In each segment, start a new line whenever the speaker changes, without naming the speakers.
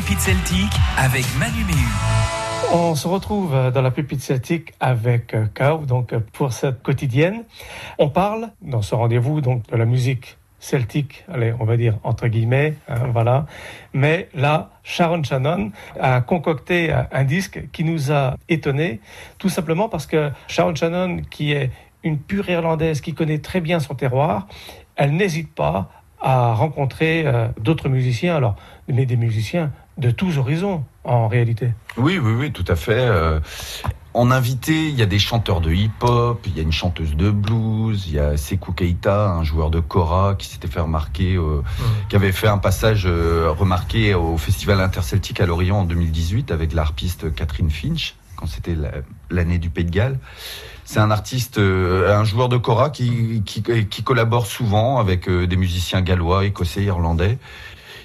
pépite celtique avec Manu Méhu.
On se retrouve dans la pépite celtique avec Kao, donc pour cette quotidienne. On parle dans ce rendez-vous donc de la musique celtique, allez, on va dire entre guillemets, hein, voilà. Mais là, Sharon Shannon a concocté un disque qui nous a étonnés, tout simplement parce que Sharon Shannon, qui est une pure irlandaise qui connaît très bien son terroir, elle n'hésite pas à rencontrer euh, d'autres musiciens, alors, mais des musiciens de tous horizons, en réalité.
Oui, oui, oui, tout à fait. Euh, en invité, il y a des chanteurs de hip-hop, il y a une chanteuse de blues, il y a Sekou Keita, un joueur de kora qui s'était fait remarquer, euh, qui avait fait un passage euh, remarqué au Festival Interceltique à Lorient en 2018 avec l'harpiste Catherine Finch, quand c'était l'année du Pays de Galles. C'est un artiste, un joueur de kora qui, qui, qui collabore souvent avec des musiciens gallois, écossais, irlandais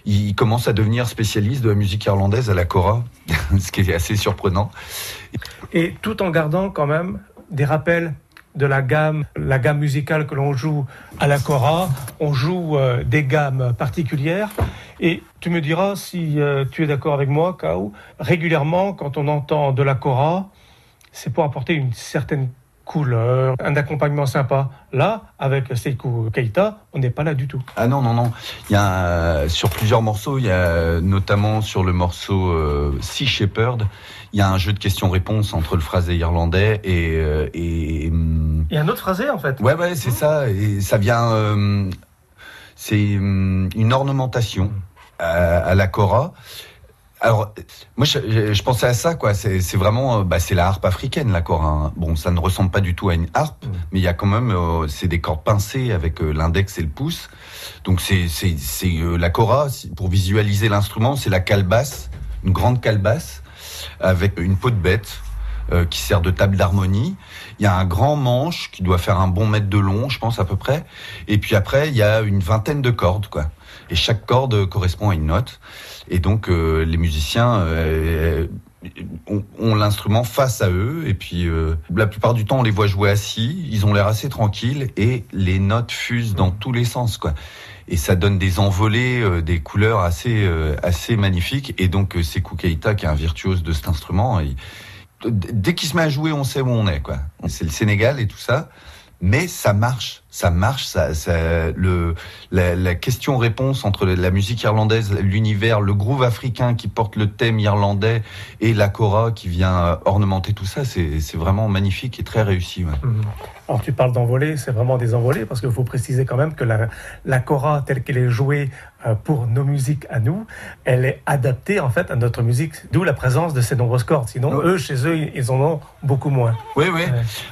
il commence à devenir spécialiste de la musique irlandaise à la Cora, ce qui est assez surprenant.
Et tout en gardant quand même des rappels de la gamme, la gamme musicale que l'on joue à la Cora. On joue euh, des gammes particulières. Et tu me diras si euh, tu es d'accord avec moi, Kao. Régulièrement, quand on entend de la Cora, c'est pour apporter une certaine couleur, un accompagnement sympa. Là, avec Seiko Keita, on n'est pas là du tout.
Ah non, non, non. Il y a, sur plusieurs morceaux, il y a notamment sur le morceau euh, Sea Shepherd, il y a un jeu de questions-réponses entre le phrasé irlandais et... Euh, et,
hum, il y a un autre phrasé, en fait.
Ouais, ouais, c'est ça. Et ça vient... Euh, c'est hum, une ornementation à, à la Cora. Alors, moi, je, pensais à ça, quoi. C'est vraiment, euh, bah, c'est la harpe africaine, la Hein. Bon, ça ne ressemble pas du tout à une harpe, mm. mais il y a quand même, euh, c'est des cordes pincées avec euh, l'index et le pouce. Donc, c'est c'est la cora. Pour visualiser l'instrument, c'est la calebasse, une grande calebasse avec une peau de bête. qui sert de table d'harmonie. Il y a un grand manche qui doit faire un bon mètre de long, je pense à peu près. Et puis après, il y a une vingtaine de cordes, quoi. Et chaque corde correspond à une note. Et donc euh, les musiciens euh, ont, l'instrument face à eux et puis euh, la plupart du temps on les voit jouer assis, ils ont l'air assez tranquilles et les notes fusent dans tous les sens quoi. Et ça donne des envolées, des couleurs assez assez magnifiques et donc c'est Keita qui est un virtuose de cet instrument. dès qu'il se met à jouer, on sait où on est. C'est le Sénégal et tout ça mais ça marche, ça marche. Ça, ça le, la, la question-réponse entre la musique irlandaise, l'univers, le groove africain qui porte le thème irlandais et la cora qui vient ornementer tout ça, c'est vraiment magnifique et très réussi. Ouais.
Mhm. Alors tu parles d'envolée, c'est vraiment des envolées parce qu'il faut préciser quand même que la, la cora telle qu'elle est jouée euh, pour nos musiques à nous, elle est adaptée en fait à notre musique, d'où la présence de ces nombreuses cordes. Sinon, eux, chez eux, ils en ont beaucoup moins.
Oui, oui.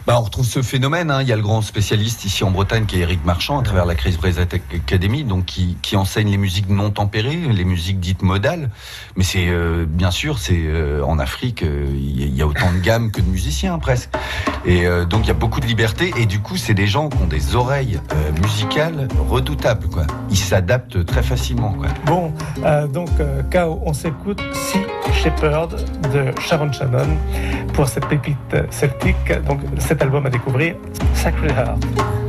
Bah, on retrouve ce phénomène. Hein. Il y a le grand spécialiste ici en Bretagne qui est Eric Marchand, à travers la Crise Brézat Academy, donc qui, enseigne les musiques non tempérées, les musiques dites modales. Mais c'est euh, bien sûr, c'est euh, en Afrique, il y a autant de gammes que de musiciens presque. Et donc il y a beaucoup de liberté. Et du coup, c'est des gens qui ont des oreilles musicales redoutables. Ils s'adaptent très facilement
Bon, euh, donc, euh, Kao, on s'écoute Si Shepherd de Sharon Shannon pour cette pépite celtique. Donc, cet album à découvrir, Sacred Heart.